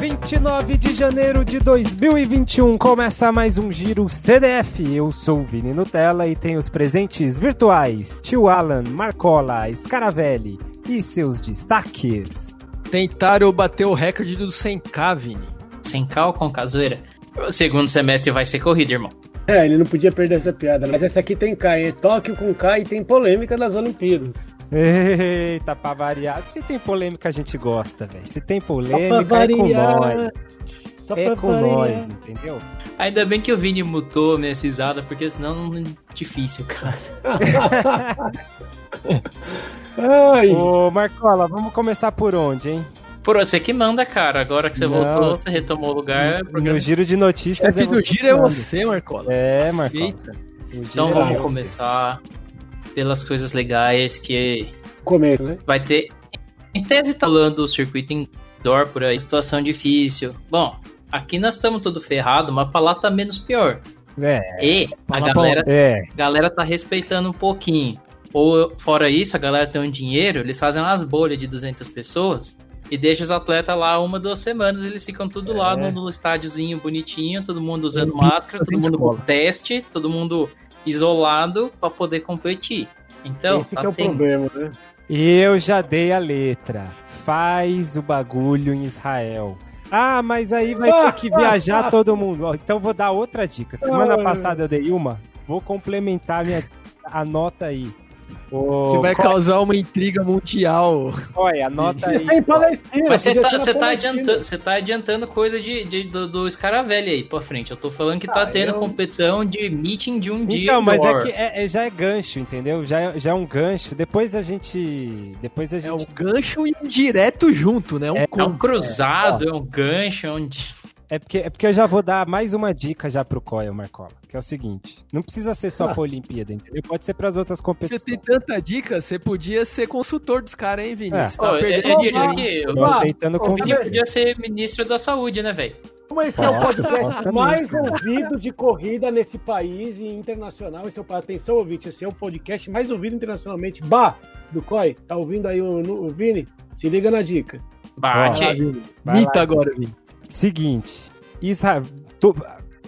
29 de janeiro de 2021 começa mais um Giro CDF. Eu sou o Vini Nutella e tenho os presentes virtuais: Tio Alan, Marcola, Scaravelli e seus destaques. Tentaram bater o recorde do 100k, Vini. 100k ou com casoeira? O segundo semestre vai ser corrida, irmão. É, ele não podia perder essa piada, mas essa aqui tem K, é Tóquio com K e tem polêmica das Olimpíadas. Eita, pra variar. Se tem polêmica, a gente gosta, velho. Se tem polêmica, é com nós. Só é com variar. nós, entendeu? Ainda bem que o Vini mutou minha cisada, porque senão é difícil, cara. Ai. Ô, Marcola, vamos começar por onde, hein? Por você que manda, cara. Agora que você Não, voltou, você retomou o lugar. No giro de notícias. É do giro é você, Marcola. É, Marcola. Então é vamos começar pelas coisas legais que. Começo, né? Vai ter. Em tese, tá rolando o circuito indoor por aí, situação difícil. Bom, aqui nós estamos tudo ferrado, mas pra lá tá menos pior. É. E a galera, é. galera tá respeitando um pouquinho. Ou, fora isso, a galera tem um dinheiro, eles fazem umas bolhas de 200 pessoas e deixa os atletas lá uma, duas semanas, eles ficam tudo é. lá no, no estádiozinho bonitinho, todo mundo usando máscara, todo mundo com teste, todo mundo isolado para poder competir. Então, esse que é o problema, né? Eu já dei a letra. Faz o bagulho em Israel. Ah, mas aí vai ter que viajar todo mundo. Então vou dar outra dica. Semana passada eu dei uma. Vou complementar minha a nota aí. Você vai causar uma intriga mundial. Olha, anota aí. Mas você tá, você, tá adiantando, você tá adiantando coisa de, de do, do Scaravelli aí pra frente. Eu tô falando que tá ah, tendo eu... competição de meeting de um então, dia. Não, mas é que é, é, já é gancho, entendeu? Já é, já é um gancho. Depois a gente. Depois a gente. É um gancho e um direto junto, né? Um, é, é um cruzado, é, um gancho, é um. É porque, é porque eu já vou dar mais uma dica já pro Coil, Marcola, que é o seguinte, não precisa ser só ah. pra Olimpíada, entendeu? Pode ser pras outras competições. Você tem tanta dica, você podia ser consultor dos caras, hein, Vini? É. Você tá oh, perdendo dinheiro aqui. Eu, aceitando o Vini podia ser ministro da saúde, né, velho? Como esse é o podcast mais ouvido de corrida nesse país e internacional. Esse é o, atenção, ouvinte, esse é o podcast mais ouvido internacionalmente. Bah, do COI, tá ouvindo aí o, o Vini? Se liga na dica. Bate. Mita agora, Vini. Seguinte, Israel,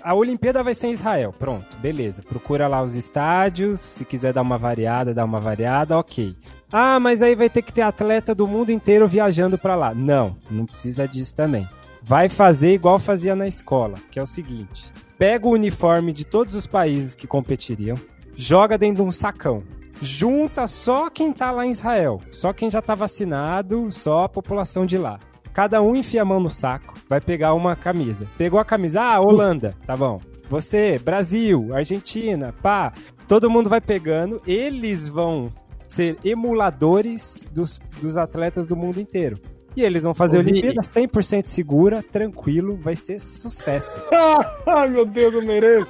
a Olimpíada vai ser em Israel, pronto, beleza. Procura lá os estádios, se quiser dar uma variada, dá uma variada, ok. Ah, mas aí vai ter que ter atleta do mundo inteiro viajando para lá. Não, não precisa disso também. Vai fazer igual fazia na escola, que é o seguinte: pega o uniforme de todos os países que competiriam, joga dentro de um sacão. Junta só quem tá lá em Israel, só quem já tá vacinado, só a população de lá. Cada um enfia a mão no saco, vai pegar uma camisa. Pegou a camisa, ah, Holanda, tá bom. Você, Brasil, Argentina, pá. Todo mundo vai pegando, eles vão ser emuladores dos, dos atletas do mundo inteiro. E eles vão fazer a Olimpíada 100% segura, tranquilo, vai ser sucesso. Ai, meu Deus, eu mereço.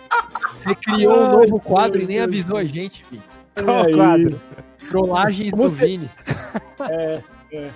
Você criou um novo quadro e nem avisou a gente, filho. Qual quadro? Trollagens do Vini. É, é.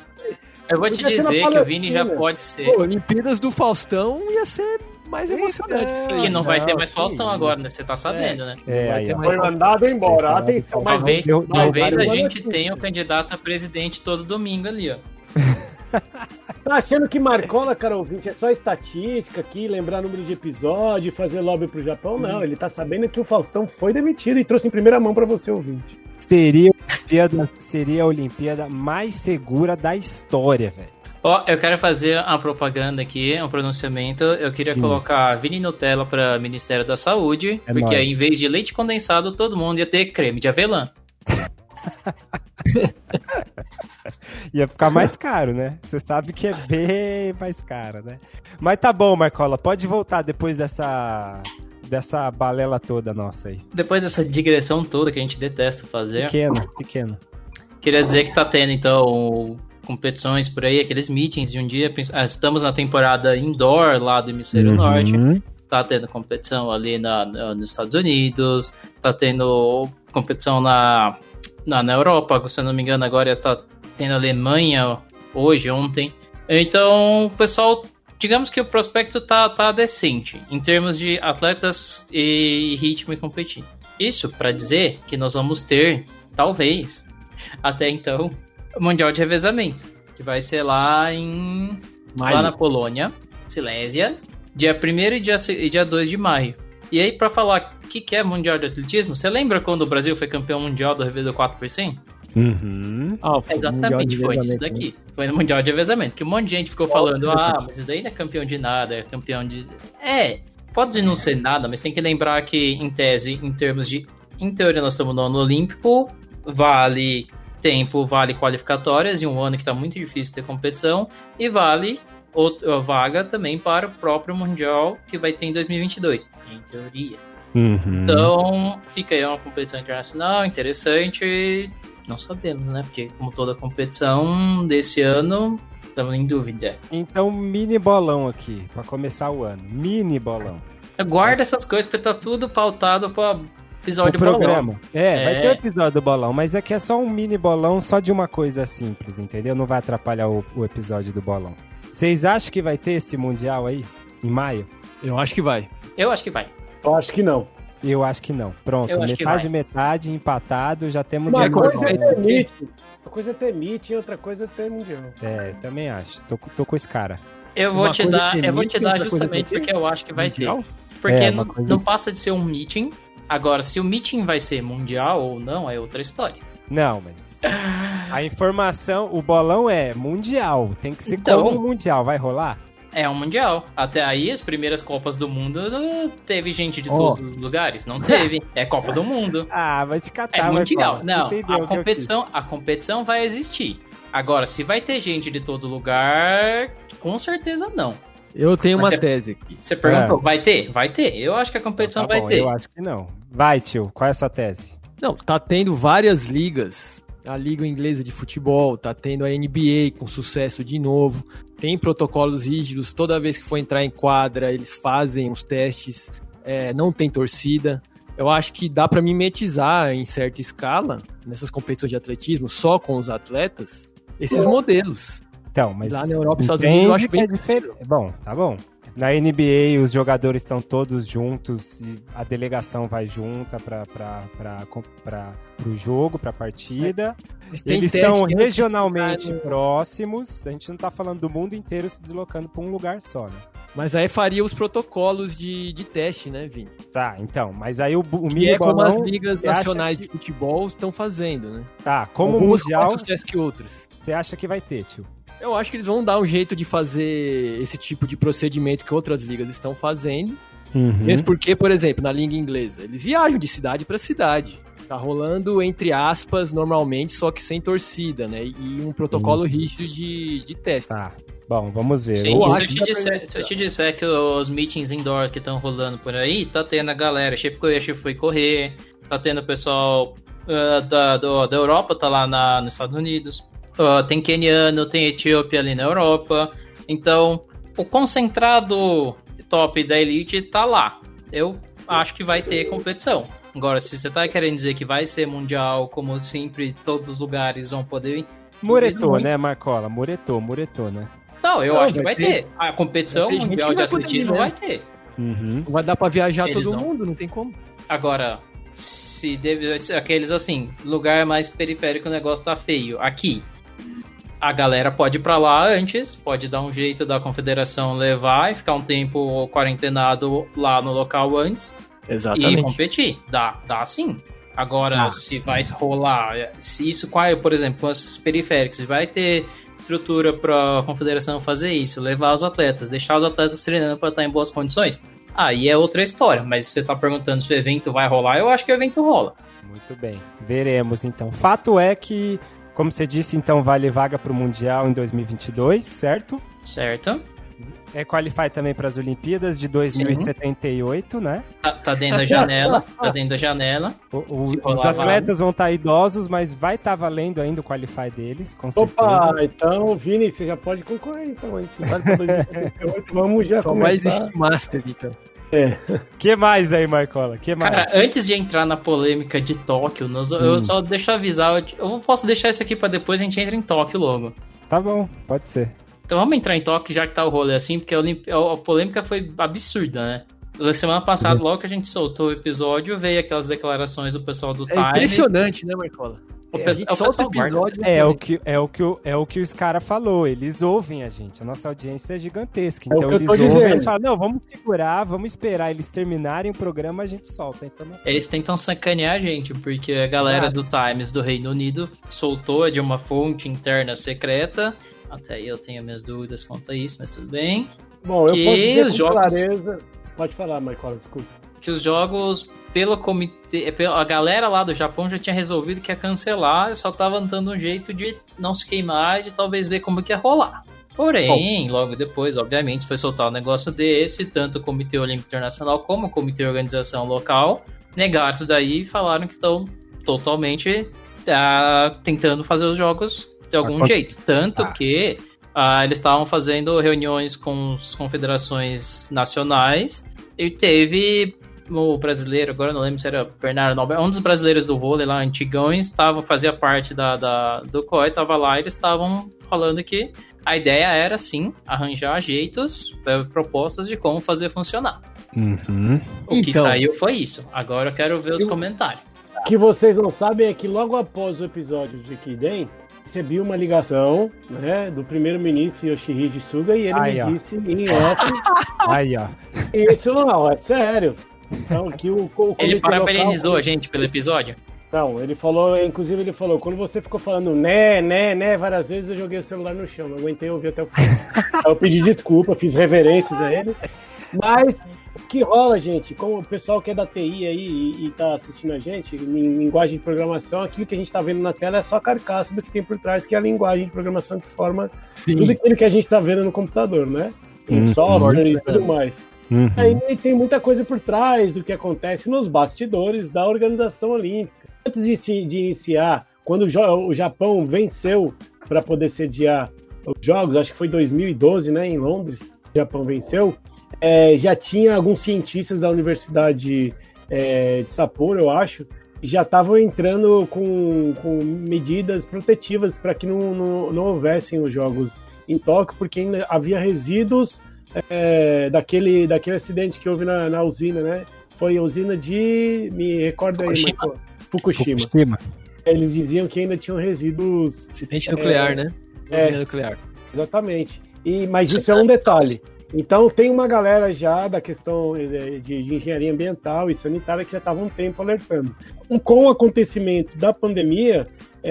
Eu vou te dizer que o Vini já pode ser. Pô, Olimpíadas do Faustão ia ser mais emocionante. É, que não vai ter mais Faustão agora, né? Você tá sabendo, é. né? É, aí, foi mandado embora. Atenção, talvez, talvez a gente tenha o candidato a presidente todo domingo ali, ó. Tá achando que Marcola, cara ouvinte, é só estatística aqui, lembrar número de episódio, fazer lobby pro Japão? Não, ele tá sabendo que o Faustão foi demitido e trouxe em primeira mão para você, ouvinte seria a Olimpíada, seria a Olimpíada mais segura da história, velho. Ó, oh, eu quero fazer uma propaganda aqui, um pronunciamento. Eu queria hum. colocar Vini Nutella para Ministério da Saúde, é porque aí, em vez de leite condensado, todo mundo ia ter creme de avelã. ia ficar mais caro, né? Você sabe que é bem mais caro, né? Mas tá bom, Marcola, pode voltar depois dessa dessa balela toda nossa aí. Depois dessa digressão toda que a gente detesta fazer. Pequeno, pequeno. Queria dizer que tá tendo, então, competições por aí, aqueles meetings de um dia. Ah, estamos na temporada indoor lá do Hemisfério uhum. Norte. Tá tendo competição ali na, nos Estados Unidos. Tá tendo competição na, na, na Europa, se eu não me engano, agora tá tendo Alemanha hoje, ontem. Então, o pessoal digamos que o prospecto tá, tá decente em termos de atletas e ritmo e competir. Isso para dizer que nós vamos ter, talvez, até então, o Mundial de Revezamento, que vai ser lá em lá na Polônia. Silésia, dia 1 e dia, e dia 2 de maio. E aí, pra falar o que, que é Mundial de Atletismo, você lembra quando o Brasil foi campeão mundial do do 4 por 100? Uhum. Ah, foi Exatamente, foi isso revezamento, né? daqui. Foi no Mundial de Revezamento. Que um monte de gente ficou falando, ah, mas isso daí não é campeão de nada, é campeão de. É, pode não ser nada, mas tem que lembrar que, em tese, em termos de. Em teoria, nós estamos no ano olímpico, vale tempo, vale qualificatórias, e um ano que está muito difícil ter competição, e vale outra vaga também para o próprio Mundial que vai ter em 2022, em teoria. Uhum. Então, fica aí uma competição internacional interessante. Não sabemos, né? Porque, como toda competição desse ano, estamos em dúvida. Então, mini bolão aqui, pra começar o ano. Mini bolão. Guarda essas coisas, porque tá tudo pautado para episódio o bolão. programa. É, vai É. ter o episódio do bolão, mas aqui é só um mini bolão só de uma coisa simples, entendeu? Não vai atrapalhar o, o episódio do bolão. Vocês acham que vai ter esse mundial aí? Em maio? Eu acho que vai. Eu acho que vai. Eu acho que não. Eu acho que não. Pronto, Eu metade, metade, empatado, já temos Uma um coisa é ter meeting. Uma coisa é ter meeting, outra coisa é ter mundial. É, também acho. Tô, tô com esse cara. Eu vou Uma te coisa dar, eu vou te dar coisa justamente porque eu acho que vai Mundial? ter. Porque É, não, coisa- não passa de ser um meeting. Agora, se o meeting vai ser mundial ou não, é outra história. Não, mas. A informação, o bolão é mundial. Tem que ser Então. como mundial. Vai rolar? É um mundial. Até aí, as primeiras Copas do Mundo, teve gente de Ó. todos os lugares. Não teve. É Copa do Mundo. Ah, vai te catar, É mundial. Não, Entendeu a competição, a competição vai existir. Agora, se vai ter gente de todo lugar, com certeza não. Eu tenho Mas uma você- tese aqui. Você perguntou, vai ter? Vai ter. Eu acho que a competição Tá vai bom, ter. Eu acho que não. Vai, tio. Qual é a sua tese? Não, tá tendo várias ligas. A Liga Inglesa de Futebol, tá tendo a NBA com sucesso de novo. Tem protocolos rígidos. Toda vez que for entrar em quadra, eles fazem os testes. É, não tem torcida. Eu acho que dá pra mimetizar em certa escala, nessas competições de atletismo, só com os atletas, esses modelos. Então, mas. Lá na Europa e Estados Unidos eu acho que é bem diferente. Bom, tá bom. Na NBA, os jogadores estão todos juntos e a delegação vai junta para o jogo, para a partida. Tem Eles estão regionalmente próximos. A gente não tá falando do mundo inteiro se deslocando para um lugar só, né? Mas aí faria os protocolos de, de teste, né, Vini? Tá, então. Mas aí o, o Que mini é como as ligas nacionais que- de futebol estão fazendo, né? Tá, como Algumas mundial, mais sucesso que outras. você acha que vai ter, tio? Eu acho que eles vão dar um jeito de fazer esse tipo de procedimento que outras ligas estão fazendo. Uhum. Mesmo porque, por exemplo, na língua inglesa, eles viajam de cidade para cidade. Tá rolando, entre aspas, normalmente, só que sem torcida, né? E um protocolo rígido de, de testes. Tá. Bom, vamos ver. Sim, Eu se, acho eu que te disser, se eu te disser que os meetings indoors que estão rolando por aí, tá tendo a galera, Shape Koyashi foi correr, tá tendo o pessoal ah, da, do- da Europa, tá lá na, nos Estados Unidos, Ah, tem keniano, tem etíope ali na Europa, então o concentrado top da elite tá lá. Eu acho que vai ter competição. Agora, se você tá querendo dizer que vai ser mundial, como sempre, todos os lugares vão poder Muretou, né, Marcola? Muretou, muretou, né? Não, eu Não, acho que vai ter- ter. A competição vai ter mundial de poder atletismo né? vai ter. Uhum. Não vai dar pra viajar Eles todo não. mundo, não tem como. Agora, se deve ser aqueles assim, lugar mais periférico o negócio tá feio. Aqui, a galera pode ir pra lá antes, pode dar um jeito da confederação levar e ficar um tempo quarentenado lá no local antes e competir. Dá, dá sim. Agora, Ah. se vai rolar, se isso, qual é, por exemplo, com esses periféricos, se vai ter estrutura pra confederação fazer isso, levar os atletas, deixar os atletas treinando pra estar em boas condições, aí é outra história. Mas se você tá perguntando se o evento vai rolar, eu acho que o evento rola. Muito bem. Veremos, então. Fato é que, como você disse, então vale vaga para o Mundial em 2022, certo? Certo? É Qualify também para as Olimpíadas de 2078, né? Tá, tá dentro da janela, tá dentro da janela. O- o- os atletas vão estar idosos, mas vai estar valendo ainda o Qualify deles, com certeza. Opa, então, Vini, você já pode concorrer, então, aí. Se vale pra 2078, vamos já Só vai começar. existir Master, então. É. que mais aí, Marcola? Que mais? Cara, antes de entrar na polêmica de Tóquio, nós- eu só deixo avisar. Eu eu posso deixar isso aqui pra depois a gente entra em Tóquio logo. Tá bom, pode ser. Então vamos entrar em Tóquio já que tá o rolê assim, porque a, Olimp- a- polêmica foi absurda, né? Na semana passada, logo que a gente soltou o episódio, veio aquelas declarações do pessoal do É Time. impressionante, né, Marcola? O É, o solta É o que, é o que, o- é o que os caras falou. Eles ouvem a gente. A nossa audiência é gigantesca. É Então eu eles ouvem dizendo. eles falam, não, vamos segurar, vamos esperar eles terminarem o programa, a gente solta a informação. Eles tentam sacanear a gente, porque a galera do Times do Reino Unido soltou de uma fonte interna secreta. Até aí eu tenho minhas dúvidas quanto a isso, mas tudo bem. Bom, eu Que posso dizer os com jogos- clareza... Pode falar, Michael, desculpa. Que os jogos, pelo comitê. pela- A galera lá do Japão já tinha resolvido que ia cancelar, só tava dando um jeito de não se queimar e de talvez ver como que ia rolar. Porém, logo depois, obviamente, foi soltar um negócio desse, tanto o Comitê Olímpico Internacional como o Comitê de Organização Local negaram isso daí e falaram que estão totalmente ah, tentando fazer os jogos de algum Aconte- jeito. Tanto Ah. que ah, eles estavam fazendo reuniões com as confederações nacionais e teve o brasileiro, agora eu não lembro se era Bernardo Nobre, um dos brasileiros do vôlei lá, antigões, tava, fazia parte da, da- do COI, tava lá e eles estavam falando que a ideia era, sim, arranjar jeitos, eh, propostas de como fazer funcionar. Uhum. O que Então. saiu foi isso. Agora eu quero ver os Eu- comentários. O que vocês não sabem é que logo após o episódio de Kiden, recebi uma ligação né, do primeiro-ministro Yoshihide Suga e ele Aí, me ó. disse em off, Aí, ó. isso não, é sério. Então, que o, o Ele parabenizou local- a gente pelo episódio? Não, ele falou, inclusive ele falou, quando você ficou falando né, né, né, várias vezes eu joguei o celular no chão, não aguentei ouvir até o fim. Aí eu pedi desculpa, fiz reverências a ele. Mas o que rola, gente, como o pessoal que é da TI aí e, e tá assistindo a gente, em linguagem de programação, aquilo que a gente tá vendo na tela é só a carcaça do que tem por trás, que é a linguagem de programação que forma tudo aquilo que a gente tá vendo no computador, né? Em Uhum. software e tudo mais. Uhum. Aí tem muita coisa por trás do que acontece nos bastidores da organização olímpica. Antes de, se- de iniciar, quando o, o Japão venceu para poder sediar os Jogos, acho que foi 2012, né, em Londres, o Japão venceu, é, já tinha alguns cientistas da Universidade é, de Sapporo, eu acho, já estavam entrando com, com medidas protetivas para que não, não, não houvessem os Jogos em Tóquio, porque ainda havia resíduos é, daquele, daquele acidente que houve na, na usina, né? Foi a usina de. Me recorda aí, Fukushima. Michael. Fukushima. Fukushima. Eles diziam que ainda tinham resíduos. Acidente nuclear, né? é. Usina nuclear. Exatamente. E, mas isso é um detalhe. Então tem uma galera já da questão eh, de, de engenharia ambiental e sanitária que já estava um tempo alertando. Com o acontecimento da pandemia,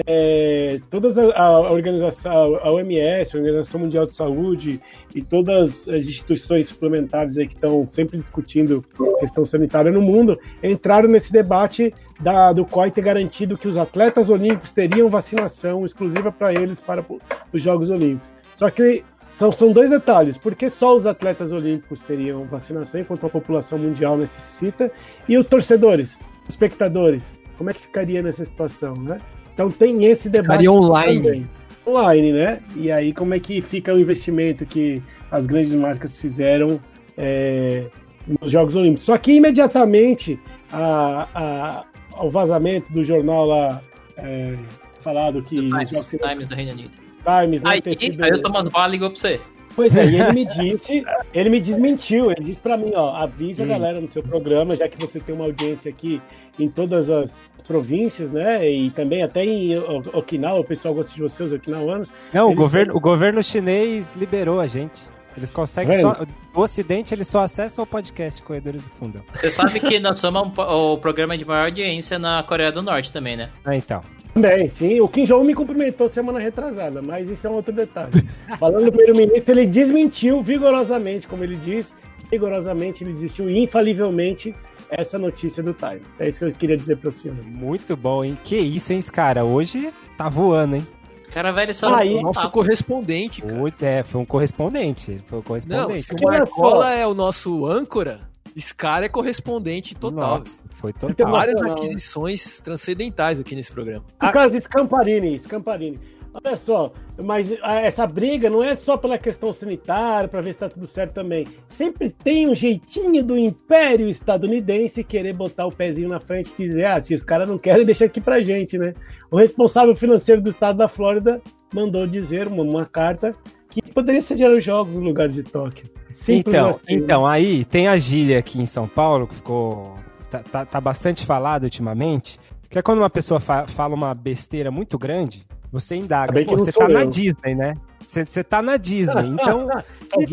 é, todas a, a organização, a OMS, a Organização Mundial de Saúde e todas as instituições suplementares aí que estão sempre discutindo questão sanitária no mundo, entraram nesse debate da, do COI ter garantido que os atletas olímpicos teriam vacinação exclusiva para eles para os Jogos Olímpicos. Só que então, são dois detalhes. Por que só os atletas olímpicos teriam vacinação enquanto a população mundial necessita? E os torcedores, espectadores, como é que ficaria nessa situação, né? Então tem esse debate Ficaria online. também. Online, né? E aí como é que fica o investimento que as grandes marcas fizeram é, nos Jogos Olímpicos? Só que imediatamente a, a, ao vazamento do jornal lá é, falado que Times, Jogos Times do Reino Unido. Times, né, Aí, sido- aí o Thomas Vale ligou pra você. Pois é, e ele me disse, ele me desmentiu, ele disse pra mim, ó, avisa a Hum. galera no seu programa, já que você tem uma audiência aqui em todas as províncias, né, e também até em Okinawa, o pessoal gosta de você, os okinawanos. Não, o governo, têm- o governo chinês liberou a gente. Eles conseguem só. O Ocidente eles só acessam o podcast Corredores do Fundão. Você sabe que nós somos um o programa de maior audiência na Coreia do Norte também, né? Ah, então. Também, sim, o Kim Jong me cumprimentou semana retrasada, mas isso é um outro detalhe. Falando do primeiro-ministro, ele desmentiu vigorosamente, como ele diz, rigorosamente ele desistiu infalivelmente essa notícia do Times. É isso que eu queria dizer para os senhores. Muito bom, hein? Que isso, hein, cara? Hoje tá voando, hein? Cara velho só Aí, não Nosso correspondente, cara. Foi, é, foi um correspondente. Foi um Não, correspondente. se o Marcola é o nosso âncora, esse cara é correspondente total. Nossa, foi total. Várias aquisições transcendentais aqui nesse programa. Por causa de Scamparini, Scamparini. Olha só, mas ah, essa briga não é só pela questão sanitária, para ver se tá tudo certo também. Sempre tem um jeitinho do império estadunidense querer botar o pezinho na frente e dizer: ah, se os caras não querem, deixa aqui pra gente, né? O responsável financeiro do estado da Flórida mandou dizer uma, uma carta que poderia sediar os jogos no lugar de Tóquio. Simples Então, assim, então, aí tem a gíria aqui em São Paulo que ficou. Tá, tá, tá bastante falado ultimamente. que é quando uma pessoa fa fala uma besteira muito grande, você indaga, pô, você tá na eu. Disney, né? Você você tá na Disney, então Tá literalmente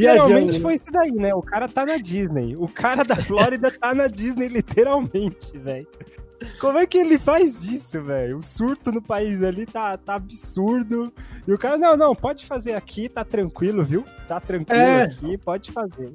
viajando. foi isso daí, né? O cara tá na Disney. O cara da Flórida tá na Disney, literalmente, velho. Como é que ele faz isso, velho? O surto no país ali tá, tá absurdo. E o cara, não, não, pode fazer aqui, tá tranquilo, viu? Tá tranquilo É. aqui, pode fazer.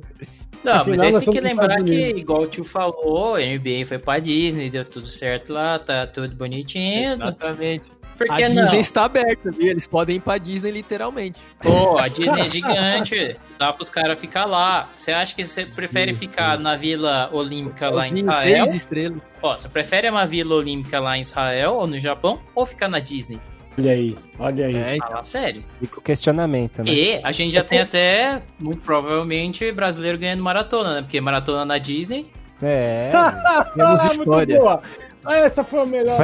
Não, mas Afinal, você tem que lembrar que, igual o tio falou, a NBA foi pra Disney, deu tudo certo lá, tá tudo bonitinho. Exatamente. Por A Disney não? está aberta, viu? Eles podem ir pra Disney literalmente. Pô, a Disney é gigante, dá pros caras ficar lá. Você acha que você prefere ficar na Vila Olímpica lá em Israel? Seis estrelas. Ó, você prefere uma Vila Olímpica lá em Israel ou no Japão ou ficar na Disney? Olha aí, olha aí. É. Fala sério. Fica o questionamento, né? E a gente já tem até, muito provavelmente, brasileiro ganhando maratona, né? Porque maratona na Disney. É. Temos Ah, história. Ah, Essa foi a melhor.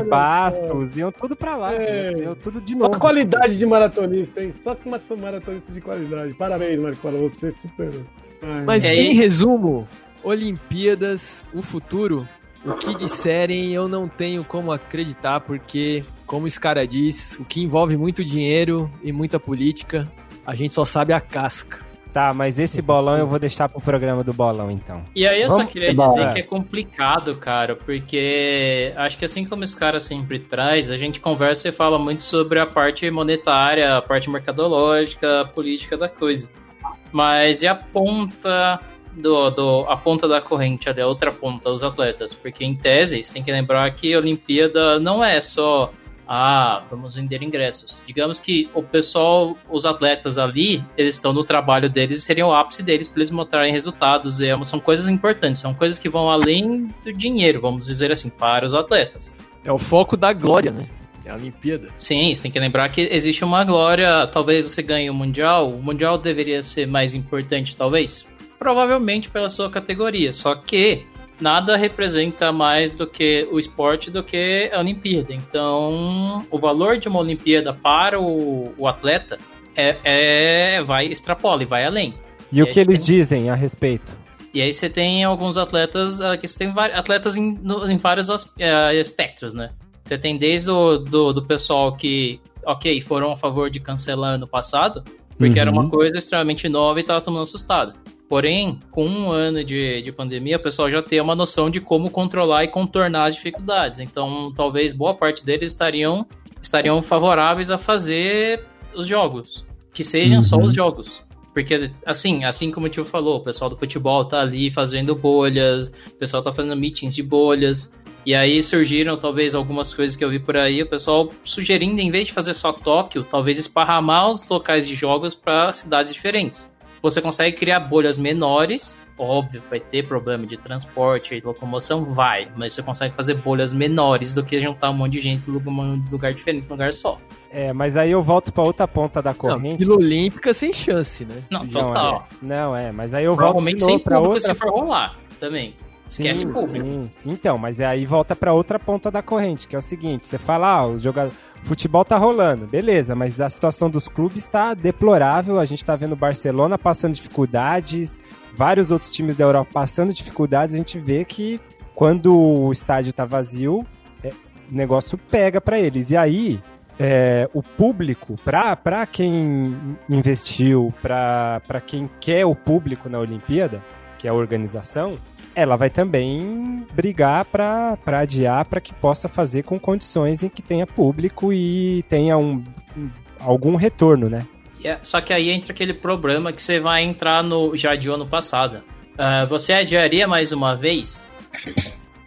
Só. Bastos, iam tudo pra lá. É. Iam tudo de Só novo. qualidade de maratonista, hein? Só que uma maratonista de qualidade. Parabéns, Marcola, você superou. Ai, Mas aí? em resumo, Olimpíadas, o futuro, o que disserem eu não tenho como acreditar, porque, como esse cara diz, o que envolve muito dinheiro e muita política, a gente só sabe a casca. Tá, mas esse bolão eu vou deixar pro programa do bolão, então. E aí eu só Vamos- queria Bah. dizer que é complicado, cara, porque acho que assim como esse cara sempre traz, a gente conversa e fala muito sobre a parte monetária, a parte mercadológica, a política da coisa. Mas e a ponta do, do a ponta da corrente a outra ponta, os atletas? Porque em tese, você tem que lembrar que a Olimpíada não é só ah, vamos vender ingressos. Digamos que o pessoal, os atletas ali, eles estão no trabalho deles e seriam o ápice deles para eles mostrarem resultados. E é são coisas importantes, são coisas que vão além do dinheiro, vamos dizer assim, para os atletas. É o foco da glória, né? É a Olimpíada. Sim, você tem que lembrar que existe uma glória. Talvez você ganhe o Mundial. O Mundial deveria ser mais importante, talvez. Provavelmente pela sua categoria. Só que nada representa mais do que o esporte do que a Olimpíada. Então, o valor de uma Olimpíada para o, o atleta é, é- vai extrapola e vai além. E o E que aí eles tem- dizem a respeito? E aí você tem alguns atletas, ah, que você tem atletas em, em vários eh, espectros, né? Você tem desde o do, do pessoal que, ok, foram a favor de cancelar ano passado, porque Uhum. era uma coisa extremamente nova e tava todo mundo assustado. Porém, com um ano de, de pandemia, o pessoal já tem uma noção de como controlar e contornar as dificuldades. Então, talvez boa parte deles estariam, estariam favoráveis a fazer os jogos. Que sejam só Uhum. os jogos. Porque, assim, assim como o tio falou, o pessoal do futebol tá ali fazendo bolhas, o pessoal tá fazendo meetings de bolhas. E aí surgiram talvez algumas coisas que eu vi por aí, o pessoal sugerindo, em vez de fazer só Tóquio, talvez esparramar os locais de jogos para cidades diferentes. Você consegue criar bolhas menores, óbvio, vai ter problema de transporte e locomoção, vai, mas você consegue fazer bolhas menores do que juntar um monte de gente num lugar diferente, num lugar só. É, mas aí eu volto pra outra ponta da Não, corrente. Vila Olímpica sem chance, né? Não, Não, total. é. Não, é, mas aí eu volto de novo pra outra se for rolar também. Esquece sim, público. Sim, sim, então, mas aí volta pra outra ponta da corrente, que é o seguinte, você fala, ah, os jogadores, futebol tá rolando, beleza, mas a situação dos clubes tá deplorável, a gente tá vendo o Barcelona passando dificuldades, vários outros times da Europa passando dificuldades, a gente vê que quando o estádio tá vazio, é, o negócio pega pra eles. E aí, é, o público, pra quem investiu, pra quem quer o público na Olimpíada, que é a organização, ela vai também brigar para adiar para que possa fazer com condições em que tenha público e tenha um, um- algum retorno, né? E é- Só que aí entra aquele problema que você vai entrar no já de ano passado. Ah, você adiaria mais uma vez?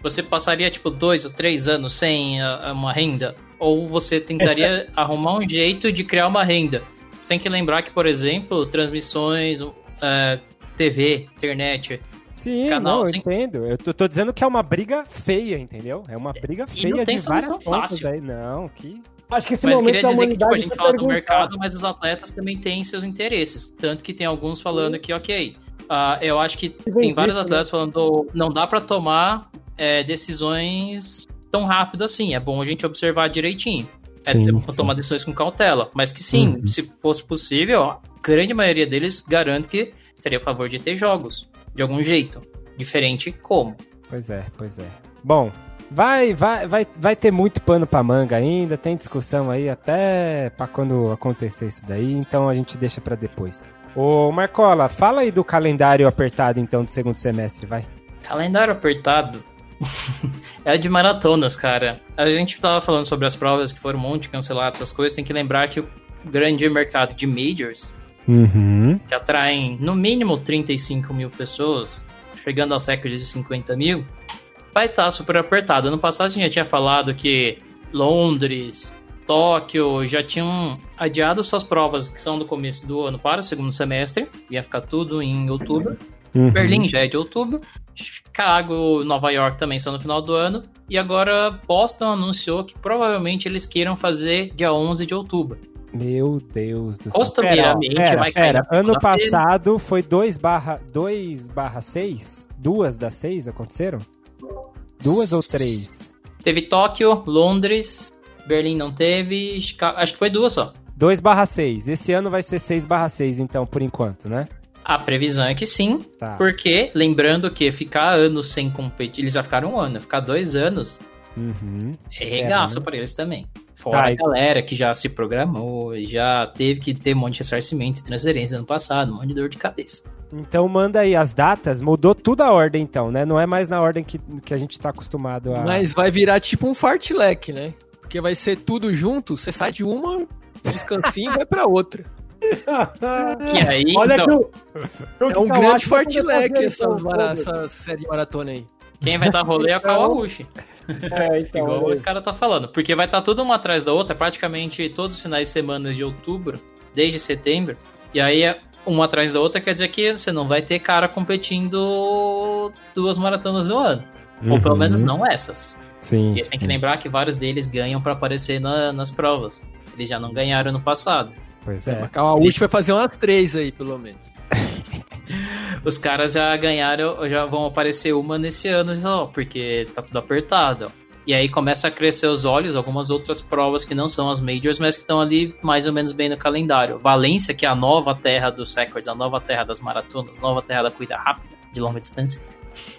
Você passaria tipo dois ou três anos sem ah, uma renda? Ou você tentaria arrumar um jeito de criar uma renda? Você tem que lembrar que, por exemplo, transmissões, ah, TV, internet, Sim, Canal, não, eu sim. entendo. Eu tô, tô dizendo que é uma briga feia, entendeu? É uma briga feia de várias pontas aí. Não, que. Acho que esse Mas momento queria dizer que tipo, a gente fala do mercado, mas os atletas também têm seus interesses. Tanto que tem alguns falando que, ok, ah, eu acho que tem vários disso, atletas falando não dá pra tomar é, decisões tão rápido assim. É bom a gente observar direitinho. É Sim, sim. tomar decisões com cautela. Mas que sim, Uhum. se fosse possível, a grande maioria deles garante que seria a favor de ter jogos. De algum jeito. Diferente como. Pois é, pois é. Bom, Vai, vai, vai, vai ter muito pano pra manga ainda, tem discussão aí até pra quando acontecer isso daí, então a gente deixa pra depois. Ô Marcola, fala aí do calendário apertado então do segundo semestre, vai. Calendário apertado. é de maratonas, cara. A gente tava falando sobre as provas que foram um monte canceladas, essas coisas. Tem que lembrar que o grande mercado de majors, Uhum. que atraem no mínimo 35 mil pessoas, chegando aos recordes de 50 mil, vai estar super apertado. Ano passado a gente já tinha falado que Londres, Tóquio já tinham adiado suas provas que são do começo do ano para o segundo semestre, ia ficar tudo em outubro. Uhum. Berlim já é de outubro. Chicago, Nova York também são no final do ano. E agora Boston anunciou que provavelmente eles queiram fazer dia 11 de outubro. Meu Deus do céu. Costumeiramente Pera, vai cair pera. na Ano passado foi 2 barra, 2 barra 6? Duas das 6 aconteceram? Duas ou três? Teve Tóquio, Londres, Berlim não teve, Chicago, acho que foi duas só. 2 barra 6. Esse ano vai ser 6 barra 6, então, por enquanto, né? A previsão é que sim, Tá. porque lembrando que ficar anos sem competir, eles já ficaram um ano, ficar dois anos Uhum. é regaço né? pra eles também. Fora Tá, a galera que já se programou, já teve que ter um monte de ressarcimento e transferência no ano passado, um monte de dor de cabeça. Então manda aí as datas. Mudou tudo a ordem, então, né? Não é mais na ordem que, que a gente tá acostumado a. Mas vai virar tipo um fartlek, né? Porque vai ser tudo junto, você sai de uma, descansinho e vai pra outra. E aí, Olha então, que o, É um grande fartlek essas mara- essa série de maratona aí. Quem vai dar rolê é o Então- Kawaguchi. É, então, Igual olha os caras tá falando. Porque vai estar tudo uma atrás da outra, praticamente todos os finais de semana de outubro, desde setembro. E aí, uma atrás da outra quer dizer que você não vai ter cara competindo duas maratonas no ano. Ou pelo Uhum. menos não essas. Sim. E eles têm que lembrar que vários deles ganham pra aparecer na- nas provas. Eles já não ganharam no passado. Pois É. é. Mas Kawaguchi vai fazer umas três aí, pelo menos. Os caras já ganharam, já vão aparecer uma nesse ano só, porque tá tudo apertado. ó. E aí começa a crescer os olhos, algumas outras provas que não são as majors, mas que estão ali mais ou menos bem no calendário. Valência, que é a nova terra dos records, a nova terra das maratonas, a nova terra da corrida rápida, de longa distância.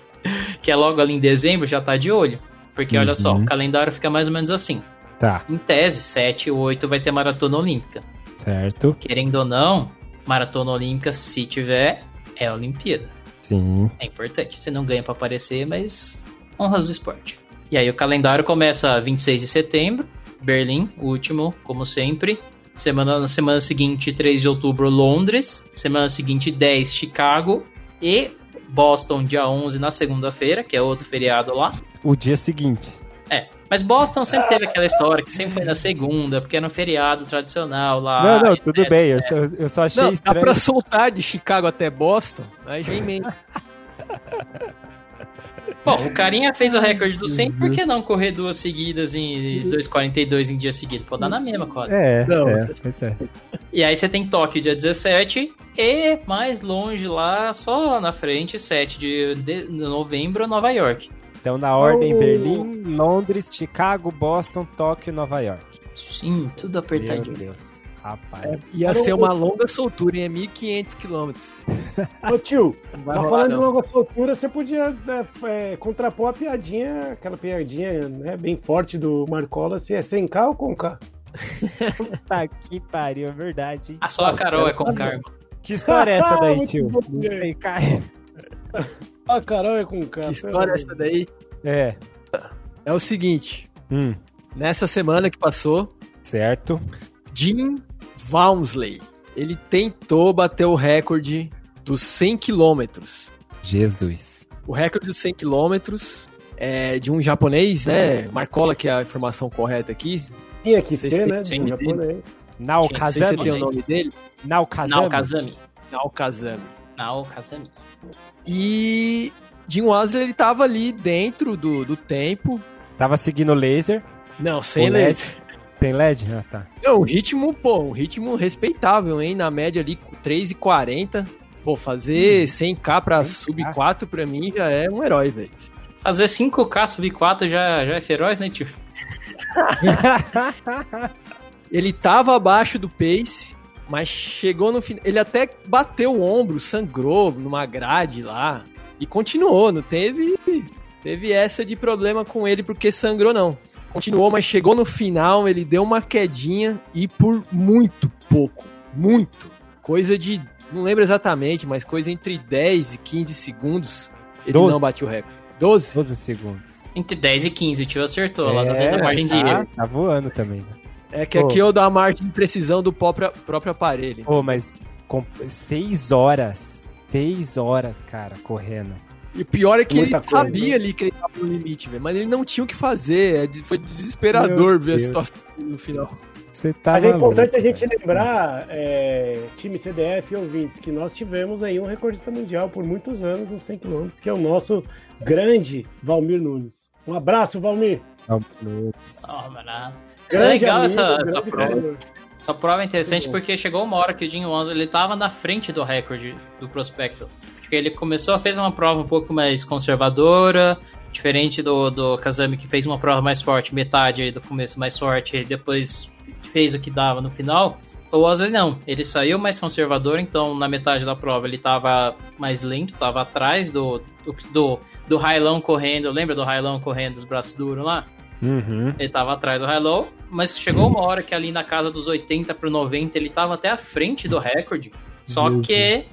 que é logo ali em dezembro, já tá de olho. Porque olha só, Uhum. o calendário fica mais ou menos assim. Tá, Em tese, 7 e 8 vai ter maratona olímpica. certo. Querendo ou não, maratona olímpica, se tiver, é a Olimpíada. Sim. É importante. Você não ganha pra aparecer, mas honras do esporte. E aí o calendário começa 26 de setembro, Berlim, último, como sempre. Semana, na semana seguinte, 3 de outubro, Londres. Semana seguinte, 10, Chicago. E Boston, dia 11, na segunda-feira, que é outro feriado lá. O dia seguinte. É, mas Boston sempre teve aquela história que sempre foi na segunda, porque era um feriado tradicional lá. não, não, etc, tudo bem. Eu só, eu só achei Não, dá estranho. pra soltar de Chicago até Boston, aí já emenda. Bom, o carinha fez o recorde do 100, por que não correr duas seguidas em 2,42 em dia seguido? Pô, dá na mesma, quase. É, Não. é, é. E aí você tem Tóquio dia 17 e mais longe lá, só lá na frente, 7 de, de novembro, Nova York. Então, na ordem, Oh. Berlim, Londres, Chicago, Boston, Tóquio, Nova York. Sim, tudo Meu apertadinho. Deus. Rapaz. Ia ser uma longa soltura, hein? É 1.500 quilômetros. Ô tio, rolar, falando de não. longa soltura, você podia né, é, contrapor a piadinha, aquela piadinha né, bem forte do Marcola, se é sem K ou com K? Tá que pariu, é verdade. hein? Ah, só a Carol é com karma. Que história é essa daí, tio? Não sei, cara. Ah, Carol é com K. Que história é essa daí? É. É o seguinte, Hum, nessa semana que passou, certo. Jim Walmsley, ele tentou bater o recorde dos 100 quilômetros. Jesus. O recorde dos 100 quilômetros é de um japonês, né? Marcola, que é a informação correta aqui. Tinha que ser, se né? tem- Do japonês. Não sei se você Naokazami? tem o nome dele. Naokazami? Naokazami. Naokazami. Naokazami. E Jim Walmsley, ele tava ali dentro do, do tempo. Tava seguindo o laser. Não, sem O LED. laser. Tem LED? Ah, tá. Não, um ritmo, pô, um ritmo respeitável, hein? Na média ali, 3,40. Pô, fazer 100k pra 100K. sub 4 pra mim já é um herói, velho. Fazer 5K sub 4 já, já é feroz, né, tio? Ele tava abaixo do pace, mas chegou no final. Ele até bateu o ombro, sangrou numa grade lá. E continuou, não teve. teve essa de problema com ele porque sangrou não. Continuou, mas chegou no final, ele deu uma quedinha e por muito pouco, muito. Coisa de, não lembro exatamente, mas coisa entre 10 e 15 segundos, ele 12. não bateu o recorde. 12? 12 segundos. Entre 10 e 15, o tio acertou, é, lá tá vendo a margem tá, de erro. Tá voando também, né? É que Pô. aqui eu dou a margem de precisão do próprio, próprio aparelho. Pô, mas com 6 horas, 6 horas, cara, correndo. E o pior é que Muita ele coisa, sabia ali que ele tava no limite, velho. Mas ele não tinha o que fazer. É foi desesperador Meu ver Deus. a situação no final. Você tá Mas é importante a gente lembrar, é, time CDF e ouvintes, que nós tivemos aí um recordista mundial por muitos anos nos 100 km, que é o nosso grande Valmir Nunes. Um abraço, Valmir. Valmir Nunes. Oh, é legal amigo, essa, essa prova. Essa prova é interessante porque chegou uma hora que o Jim Wanzo ele tava na frente do recorde do prospecto porque ele começou, fez uma prova um pouco mais conservadora, diferente do, do Kazami que fez uma prova mais forte, metade do começo mais forte, e depois fez o que dava no final. O Wesley não, ele saiu mais conservador, então na metade da prova ele estava mais lento, estava atrás do, do, do, do Railão correndo, lembra do Railão correndo dos braços duros lá? Uhum. Ele estava atrás do Railão, mas chegou uma hora que ali na casa dos 80 para 90 ele estava até à frente do recorde, só que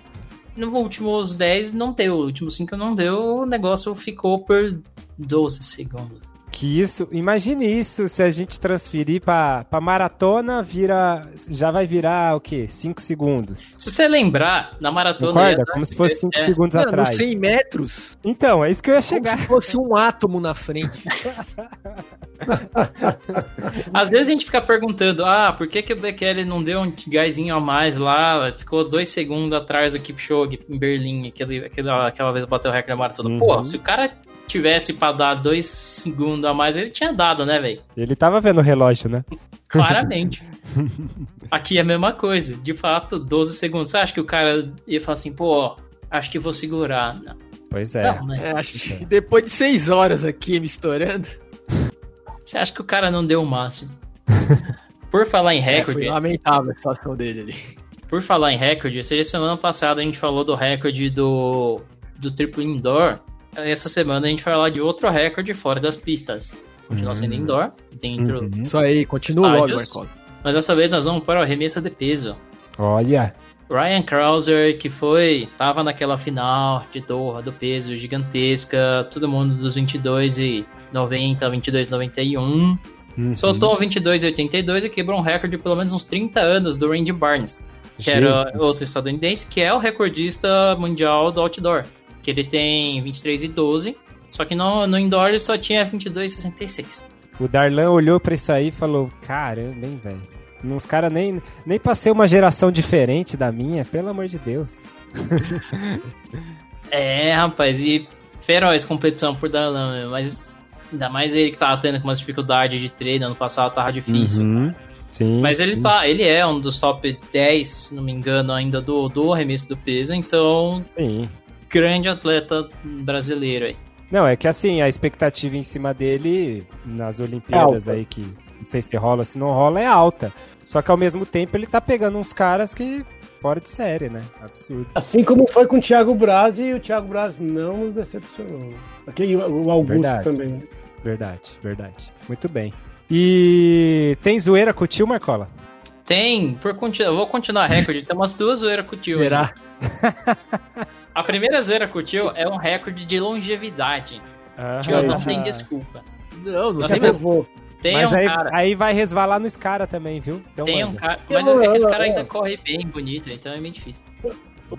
no últimos 10 não deu, no último 5 não deu, o negócio ficou por 12 segundos. Que isso, imagine isso, se a gente transferir pra, pra maratona, vira, já vai virar o quê? 5 segundos. Se você lembrar, na maratona... Concorda? Como se fosse 5 é, segundos é, atrás. 100 metros? Então, é isso que eu ia chegar. Como se fosse um átomo na frente. Às vezes a gente fica perguntando, ah, por que, que o Bekele não deu um gásinho a mais lá? Ficou dois segundos atrás do Kipchoge em Berlim, aquele, aquela, aquela vez bateu o recorde da maratona. Uhum. Pô, se o cara tivesse pra dar dois segundos a mais, ele tinha dado, né, velho? Ele tava vendo o relógio, né? Claramente. Aqui é a mesma coisa. De fato, 12 segundos. Você acha que o cara ia falar assim, pô, acho que vou segurar? Não. Pois é. Não, né? é acho que depois de seis horas aqui me estourando. Você acha que o cara não deu o máximo? Por falar em recorde. É, foi lamentável a situação dele ali. Por falar em recorde, seja semana passada a gente falou do recorde do, do triplo indoor essa semana a gente vai falar de outro recorde fora das pistas. Continua sendo uhum. indoor, dentro. Uhum. Isso aí, continua logo. Mas dessa vez nós vamos para o arremesso de peso. Olha! Ryan Krauser, que foi, tava naquela final de Doha do peso gigantesca, todo mundo dos 22 e 90, 22 91. Uhum. Soltou 22 e 82 e quebrou um recorde de pelo menos uns 30 anos do Randy Barnes, que Gente. era outro estadunidense, que é o recordista mundial do outdoor que ele tem 23 e 12, só que no, no indoor ele só tinha 22 e 66. O Darlan olhou pra isso aí e falou, caramba, hein, velho. Uns caras nem, nem passei uma geração diferente da minha, pelo amor de Deus. é, rapaz, e feroz competição por Darlan, mas ainda mais ele que tava tendo com umas dificuldades de treino, ano passado tava difícil. Uhum, sim. Mas ele tá, ele é um dos top 10, se não me engano, ainda do, do arremesso do peso, então. Sim grande atleta brasileiro aí. Não, é que assim, a expectativa em cima dele nas Olimpíadas é aí, que não sei se rola, se não rola, é alta. Só que ao mesmo tempo ele tá pegando uns caras que fora de série, né? Absurdo. Assim como foi com o Thiago Braz e o Thiago Braz não nos decepcionou. Aqui o Augusto verdade. também. Verdade, verdade. Muito bem. E tem zoeira com o tio, Marcola? Tem, por continu... eu vou continuar recorde. Tem umas duas zoeiras com o tio. Será? A primeira zoeira com o tio é um recorde de longevidade. Ah, tio não tem desculpa. Não, não tem mesmo. Tem mas um aí, cara. Aí vai resvalar no Scara também, viu? Então tem um cara. Mas é que esse cara ainda corre bem, bonito, então é meio difícil.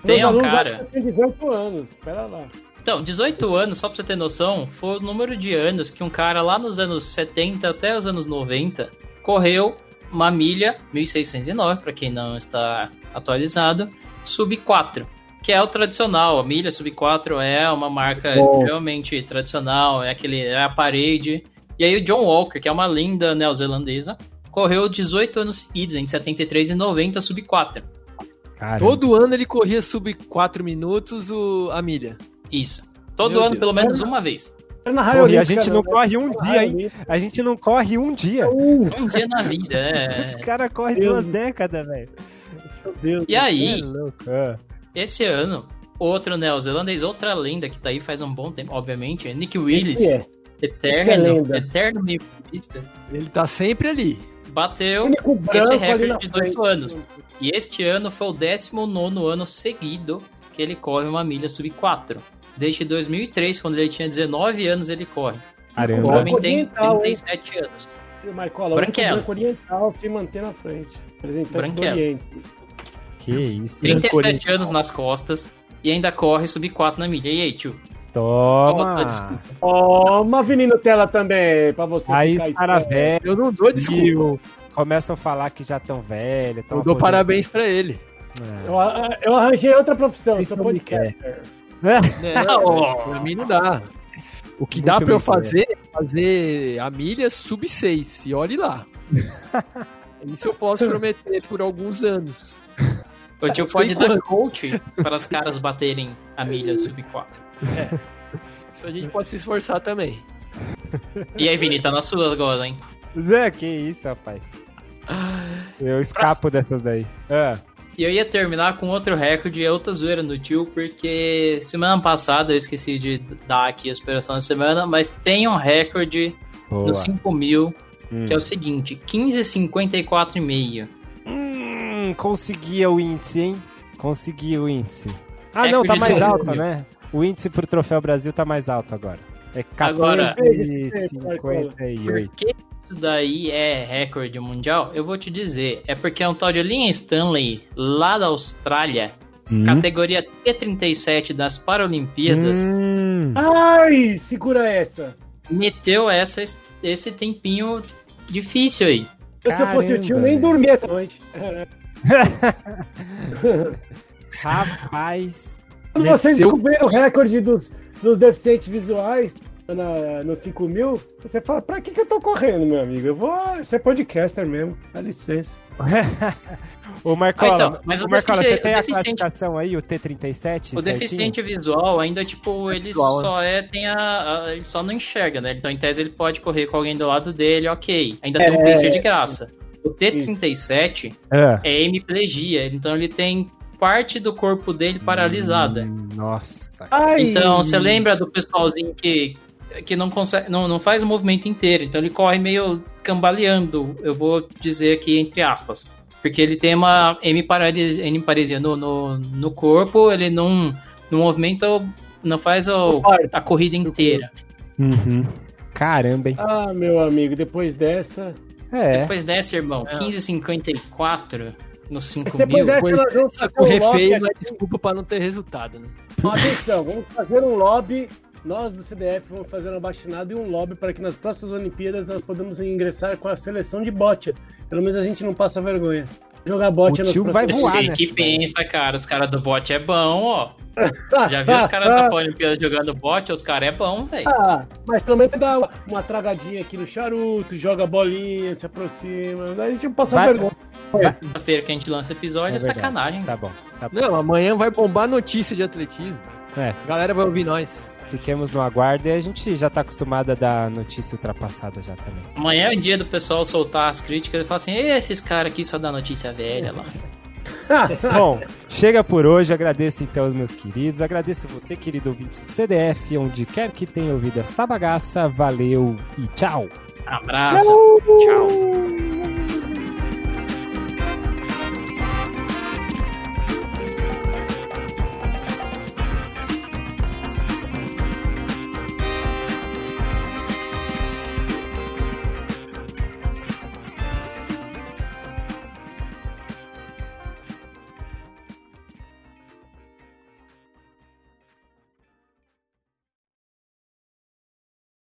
tem um cara. Tem 18 anos, pera lá. Então, 18 anos, só pra você ter noção, foi o número de anos que um cara lá nos anos 70 até os anos 90 correu uma milha, 1609, para quem não está atualizado, sub 4 que é o tradicional. A milha sub 4 é uma marca Bom. extremamente tradicional, é aquele é a parede. E aí o John Walker, que é uma linda neozelandesa, correu 18 anos seguidos, entre 73 e 90 sub 4. Caramba. Todo ano ele corria sub 4 minutos o, a milha. Isso. Todo Meu ano, Deus. pelo menos uma vez. Porra, e a gente não corre um dia, hein? A gente não corre um dia. Um dia na vida, é. Os caras correm duas décadas, velho. E aí, é esse ano, outro neozelandês, outra lenda que tá aí faz um bom tempo, obviamente, é Nick Willis. Esse é. Esse é Eterno, lenda. eterno meio-campista. Ele tá sempre ali. Bateu Único esse recorde de 18 frente. anos. E este ano foi o 19 ano seguido que ele corre uma milha sub 4. Desde 2003, quando ele tinha 19 anos, ele corre. O Caramba. homem tem Oriental, hein? 37 anos. E o Marcola, o Branquelo. branco oriental se manter na frente. Branquelo. Que isso. 37 anos nas costas e ainda corre sub 4 na milha. E aí, tio? Toma. Toma, Vini Nutella também, pra você Aí, cara velho. Eu não dou desculpa. Começam a falar que já estão velhos. tão Eu dou parabéns pra ele. É. Eu, eu arranjei outra profissão, eu Isso sou me podcaster. Não, pra mim não dá. O que dá Muito pra eu fazer é fazer a milha sub 6. E olhe lá. Isso eu posso prometer por alguns anos. O tio pode dar coach para os caras baterem a milha sub 4. Isso a gente pode se esforçar também. E aí, Vini, tá na sua agora, hein? Zé, que isso, rapaz. Eu escapo dessas daí. Ah, E eu ia terminar com outro recorde, é outra zoeira no tio, porque semana passada eu esqueci de dar aqui a superação da semana, mas tem um recorde boa. no 5 mil, Hum. que é o seguinte, 15,54,5. Hum, conseguia o índice, hein? Conseguia o índice. Ah, É não, tá mais alto, né? O índice pro Troféu Brasil tá mais alto agora. É Agora- 14,58. Por que isso daí é recorde mundial? Eu vou te dizer, é porque é um tal de Liam Stanley, lá da Austrália, Hum. categoria T37 das Paralimpíadas, Hum. Ai, segura essa. meteu essa, esse tempinho difícil aí. Eu, se eu fosse o tio, nem dormia essa noite. Rapaz. Quando vocês Meteu- descobriram o recorde dos, dos deficientes visuais na, no 5 mil, você fala, pra que, que eu tô correndo, meu amigo? Eu vou ser podcaster mesmo, dá licença. Ô, Marcola, Ah, então, mas o Marcola, você tem o a classificação aí, o T37? O certinho? deficiente visual ainda, tipo, ele Visual, né? só é, tem a, a- Ele só não enxerga, né? Então, em tese, ele pode correr com alguém do lado dele, ok. Ainda tem um É. pacer de graça. O T37 Ah. é hemiplegia, então ele tem parte do corpo dele paralisada. Hum, Nossa. Ai, Então, você lembra do pessoalzinho que, que não consegue, não, não faz o movimento inteiro, então ele corre meio cambaleando, eu vou dizer aqui entre aspas. Porque ele tem uma hemiparesia, hemiparesia no, no, no corpo, ele não, não movimenta, não faz o, a corrida inteira. Uhum. Caramba, hein? Ah, meu amigo, depois dessa. É. Depois dessa, irmão, 15,54 no 5 Você mil. puder- Coisa, nós vamos essa fazer um correr lobby feio não é aqui. desculpa pra não ter resultado, né? Atenção, vamos fazer um lobby. Nós do CDF vamos fazer uma baixinada e um lobby para que nas próximas Olimpíadas nós podemos ingressar com a seleção de bote. Pelo menos a gente não passa vergonha. Jogar bote O tio vai voar, Você né? que pensa, cara, os caras do bot é bom, ó. Já viu os caras da Olimpíada jogando bot? Os caras é bom, velho. Ah, mas pelo menos você dá uma, uma tragadinha aqui no charuto, joga a bolinha, se aproxima. Daí a gente não passa Vai- vergonha. Quinta-feira que a gente lança episódio é, É sacanagem. Tá bom. Tá bom. Não, amanhã vai bombar notícia de atletismo. É, A galera vai ouvir nós. Fiquemos no aguardo e a gente já tá acostumado a dar notícia ultrapassada já também. Amanhã é o dia do pessoal soltar as críticas e falar assim: "Ê, esses caras aqui só dá notícia velha lá. Bom, chega por hoje. Agradeço então os meus queridos. Agradeço você, querido ouvinte CDF, onde quer que tenha ouvido esta bagaça. Valeu e tchau. Abraço. Tchau.